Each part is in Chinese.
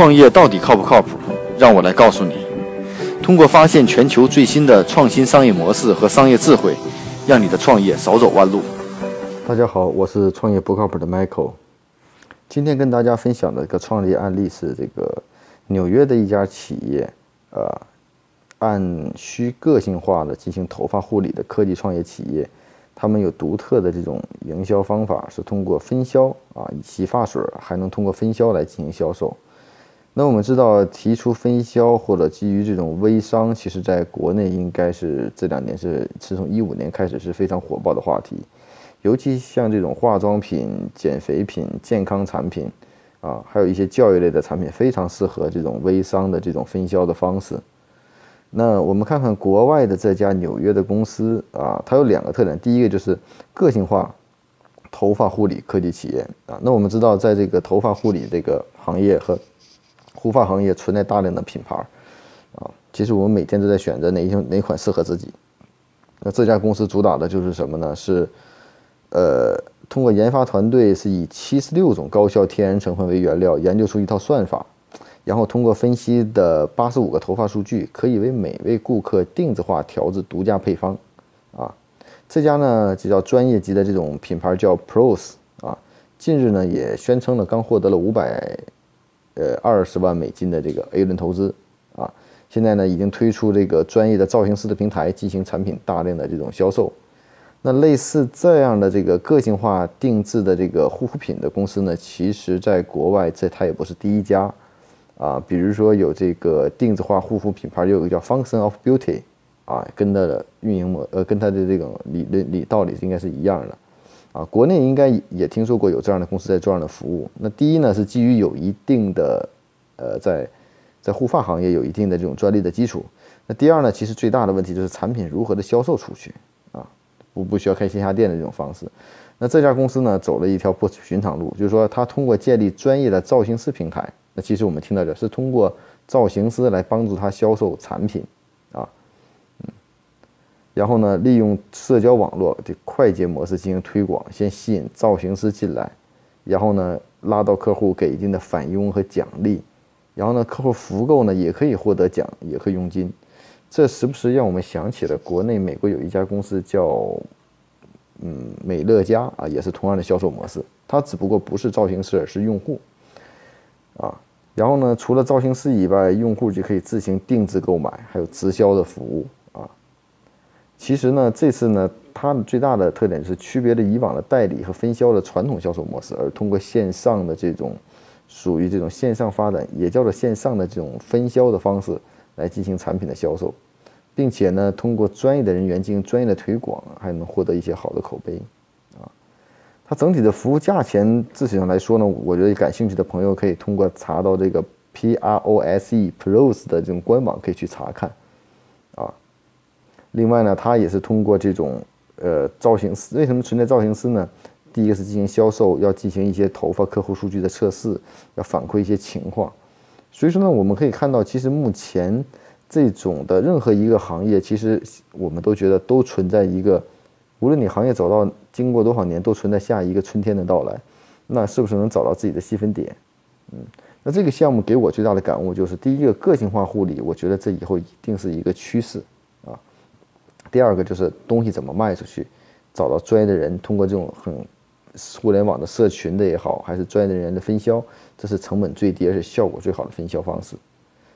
创业到底靠不靠谱？让我来告诉你。通过发现全球最新的创新商业模式和商业智慧，让你的创业少走弯路。大家好，我是创业不靠谱的 Michael。今天跟大家分享的一个创业案例是这个纽约的一家企业，呃，按需个性化的进行头发护理的科技创业企业。他们有独特的这种营销方法，是通过分销啊，洗发水还能通过分销来进行销售。那我们知道，提出分销或者基于这种微商，其实在国内应该是这两年是是从一五年开始是非常火爆的话题。尤其像这种化妆品、减肥品、健康产品啊，还有一些教育类的产品，非常适合这种微商的这种分销的方式。那我们看看国外的这家纽约的公司啊，它有两个特点。第一个就是个性化头发护理科技企业啊。那我们知道，在这个头发护理这个行业和护发行业存在大量的品牌啊。其实我们每天都在选择哪一哪款适合自己。那这家公司主打的就是什么呢？是呃，通过研发团队是以七十六种高效天然成分为原料，研究出一套算法。然后通过分析的八十五个头发数据，可以为每位顾客定制化调制独家配方，啊，这家呢就叫专业级的这种品牌叫 Pros 啊，近日呢也宣称了刚获得了五百呃二十万美金的这个 A 轮投资啊，现在呢已经推出这个专业的造型师的平台进行产品大量的这种销售。那类似这样的这个个性化定制的这个护肤品的公司呢，其实在国外这它也不是第一家。啊，比如说有这个定制化护肤品牌，有一个叫 Function of Beauty，啊，跟它的运营模，呃，跟它的这种理论理道理应该是一样的，啊，国内应该也听说过有这样的公司在做这样的服务。那第一呢，是基于有一定的，呃，在在护发行业有一定的这种专利的基础。那第二呢，其实最大的问题就是产品如何的销售出去，啊，不不需要开线下店的这种方式。那这家公司呢，走了一条不寻常路，就是说它通过建立专业的造型师平台。那其实我们听到的是通过造型师来帮助他销售产品，然后呢，利用社交网络的快捷模式进行推广，先吸引造型师进来，然后呢，拉到客户给一定的返佣和奖励，然后呢，客户服够呢，也可以获得奖，也可以佣金。这时不时让我们想起了国内美国有一家公司叫，嗯，美乐家啊，也是同样的销售模式，它只不过不是造型师，而是用户。啊，然后呢，除了造型师以外，用户就可以自行定制购买，还有直销的服务。其实呢，这次呢，它的最大的特点是区别了以往的代理和分销的传统销售模式，而通过线上的这种属于这种线上发展，也叫做线上的这种分销的方式来进行产品的销售，并且呢，通过专业的人员进行专业的推广，还能获得一些好的口碑。啊它整体的服务价钱，自体上来说呢，我觉得感兴趣的朋友可以通过查到这个 P R O S E Pros 的这种官网可以去查看，另外呢，它也是通过这种呃造型师，为什么存在造型师呢？第一个是进行销售，要进行一些头发客户数据的测试，要反馈一些情况，所以说呢，我们可以看到，其实目前这种的任何一个行业，其实我们都觉得都存在一个。无论你行业走到经过多少年，都存在下一个春天的到来，那是不是能找到自己的细分点？嗯，那这个项目给我最大的感悟就是：第一个，个性化护理，我觉得这以后一定是一个趋势；第二个就是东西怎么卖出去，找到专业的人，通过这种很互联网的社群的也好，还是专业的人的分销，这是成本最低而且效果最好的分销方式。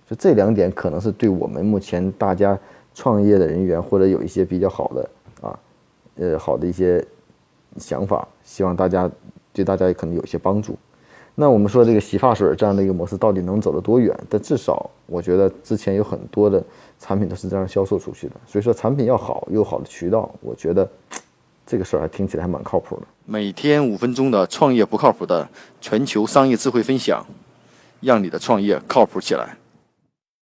就这两点，可能是对我们目前大家创业的人员或者有一些比较好的啊。呃，好的一些想法，希望大家对大家也可能有些帮助。那我们说这个洗发水这样的一个模式到底能走得多远？但至少我觉得之前有很多的产品都是这样销售出去的。所以说产品要好，有好的渠道，我觉得这个事儿还听起来还蛮靠谱的。每天五分钟的创业不靠谱的全球商业智慧分享，让你的创业靠谱起来。